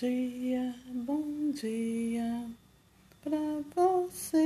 dia, bom dia pra você.